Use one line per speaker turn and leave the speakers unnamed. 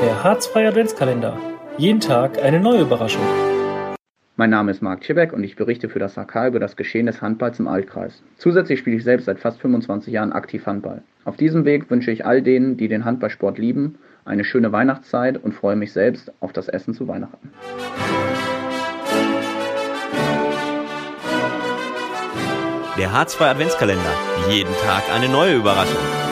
der Harzfreie Adventskalender. Jeden Tag eine neue Überraschung.
Mein Name ist Marc Schibeck und ich berichte für das AK über das Geschehen des Handballs im Altkreis. Zusätzlich spiele ich selbst seit fast 25 Jahren aktiv Handball. Auf diesem Weg wünsche ich all denen, die den Handballsport lieben, eine schöne Weihnachtszeit und freue mich selbst auf das Essen zu Weihnachten.
Der Harzfreie Adventskalender. Jeden Tag eine neue Überraschung.